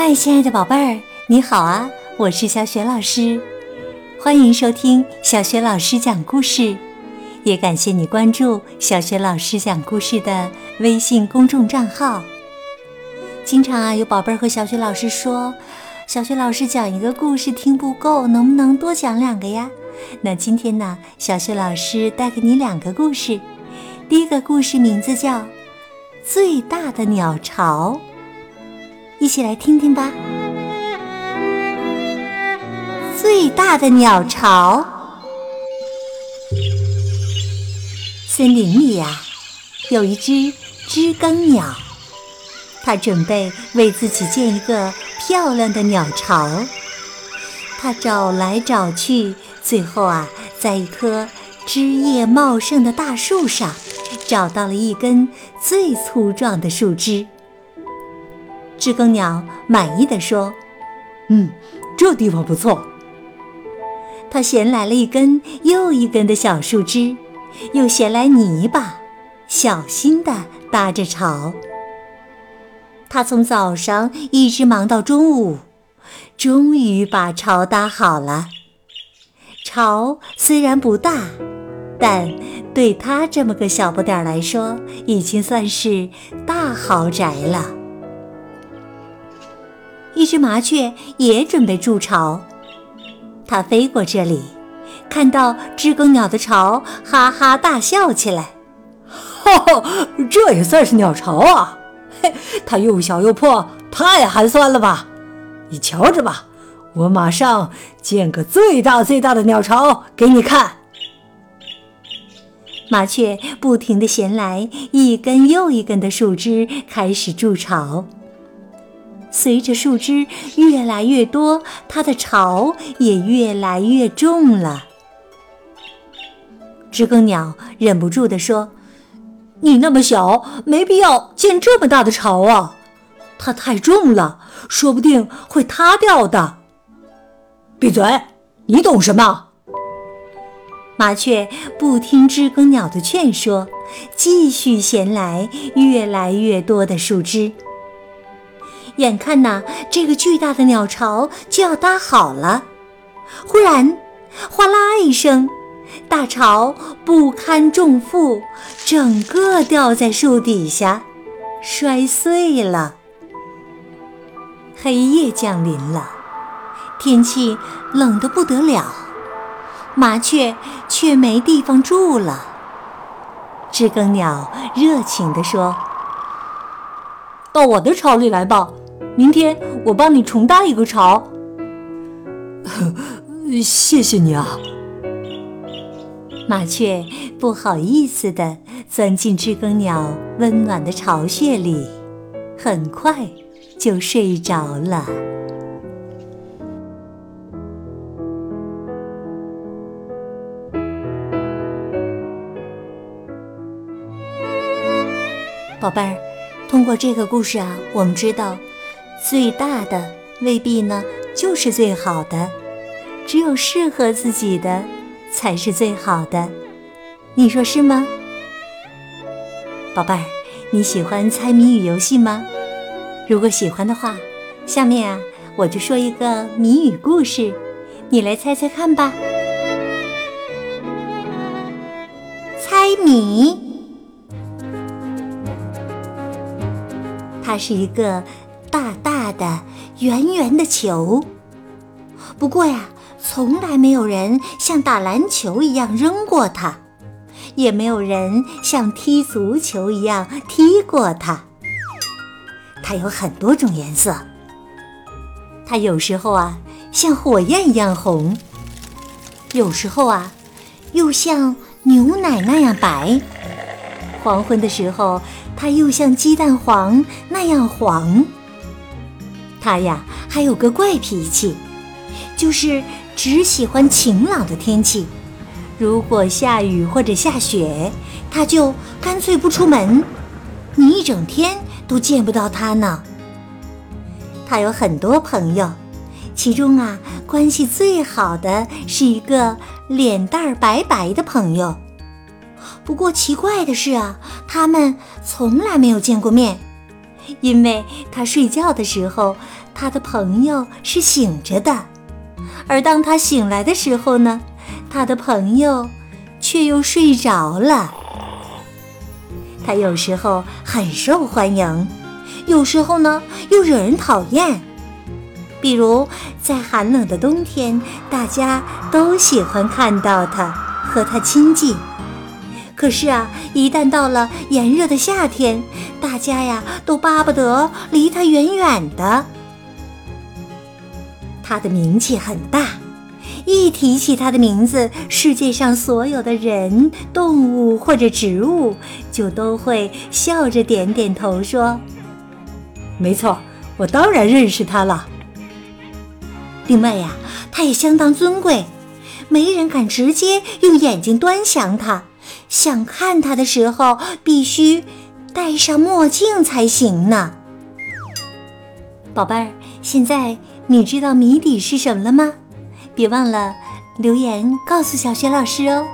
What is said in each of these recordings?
嗨，亲爱的宝贝儿，你好啊！我是小雪老师，欢迎收听小雪老师讲故事，也感谢你关注小雪老师讲故事的微信公众账号。经常啊，有宝贝儿和小雪老师说，小雪老师讲一个故事听不够，能不能多讲两个呀？那今天呢，小雪老师带给你两个故事。第一个故事名字叫《最大的鸟巢》。一起来听听吧。最大的鸟巢，森林里呀，有一只知更鸟，它准备为自己建一个漂亮的鸟巢。它找来找去，最后啊，在一棵枝叶茂盛的大树上，找到了一根最粗壮的树枝。知更鸟满意的说：“嗯，这地方不错。”他衔来了一根又一根的小树枝，又衔来泥巴，小心的搭着巢。他从早上一直忙到中午，终于把巢搭好了。巢虽然不大，但对他这么个小不点儿来说，已经算是大豪宅了。一只麻雀也准备筑巢，它飞过这里，看到知更鸟的巢，哈哈大笑起来：“哈哈，这也算是鸟巢啊？嘿，它又小又破，太寒酸了吧？你瞧着吧，我马上建个最大最大的鸟巢给你看。”麻雀不停地衔来一根又一根的树枝，开始筑巢。随着树枝越来越多，它的巢也越来越重了。知更鸟忍不住地说：“你那么小，没必要建这么大的巢啊！它太重了，说不定会塌掉的。”闭嘴！你懂什么？麻雀不听知更鸟的劝说，继续衔来越来越多的树枝。眼看呐，这个巨大的鸟巢就要搭好了，忽然，哗啦一声，大巢不堪重负，整个掉在树底下，摔碎了。黑夜降临了，天气冷得不得了，麻雀却没地方住了。知更鸟热情地说：“到我的巢里来吧。”明天我帮你重搭一个巢。谢谢你啊！麻雀不好意思地钻进知更鸟温暖的巢穴里，很快就睡着了。宝贝儿，通过这个故事啊，我们知道。最大的未必呢，就是最好的，只有适合自己的才是最好的，你说是吗？宝贝儿，你喜欢猜谜语游戏吗？如果喜欢的话，下面啊，我就说一个谜语故事，你来猜猜看吧。猜谜，它是一个。大大的、圆圆的球，不过呀，从来没有人像打篮球一样扔过它，也没有人像踢足球一样踢过它。它有很多种颜色，它有时候啊像火焰一样红，有时候啊又像牛奶那样白，黄昏的时候它又像鸡蛋黄那样黄。他呀，还有个怪脾气，就是只喜欢晴朗的天气。如果下雨或者下雪，他就干脆不出门，你一整天都见不到他呢。他有很多朋友，其中啊，关系最好的是一个脸蛋儿白白的朋友。不过奇怪的是啊，他们从来没有见过面。因为他睡觉的时候，他的朋友是醒着的，而当他醒来的时候呢，他的朋友却又睡着了。他有时候很受欢迎，有时候呢又惹人讨厌。比如在寒冷的冬天，大家都喜欢看到他，和他亲近。可是啊，一旦到了炎热的夏天，大家呀都巴不得离他远远的。他的名气很大，一提起他的名字，世界上所有的人、动物或者植物就都会笑着点点头，说：“没错，我当然认识他了。”另外呀，他也相当尊贵，没人敢直接用眼睛端详他。想看它的时候，必须戴上墨镜才行呢。宝贝儿，现在你知道谜底是什么了吗？别忘了留言告诉小雪老师哦。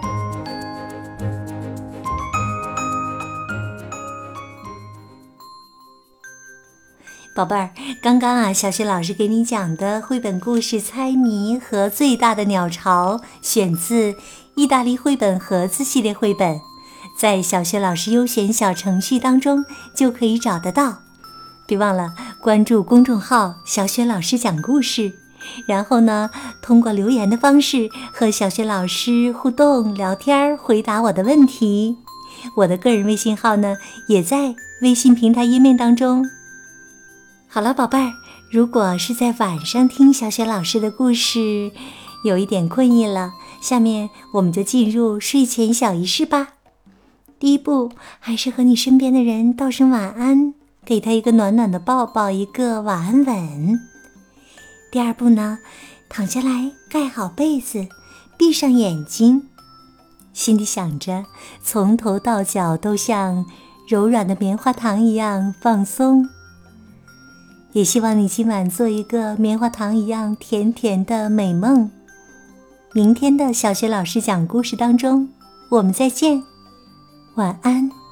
宝贝儿，刚刚啊，小雪老师给你讲的绘本故事《猜谜》和《最大的鸟巢》，选自。意大利绘本盒子系列绘本，在小学老师优选小程序当中就可以找得到。别忘了关注公众号“小雪老师讲故事”，然后呢，通过留言的方式和小雪老师互动聊天，回答我的问题。我的个人微信号呢，也在微信平台页面当中。好了，宝贝儿，如果是在晚上听小雪老师的故事，有一点困意了。下面我们就进入睡前小仪式吧。第一步，还是和你身边的人道声晚安，给他一个暖暖的抱抱，一个晚安吻。第二步呢，躺下来，盖好被子，闭上眼睛，心里想着从头到脚都像柔软的棉花糖一样放松。也希望你今晚做一个棉花糖一样甜甜的美梦。明天的小学老师讲故事当中，我们再见，晚安。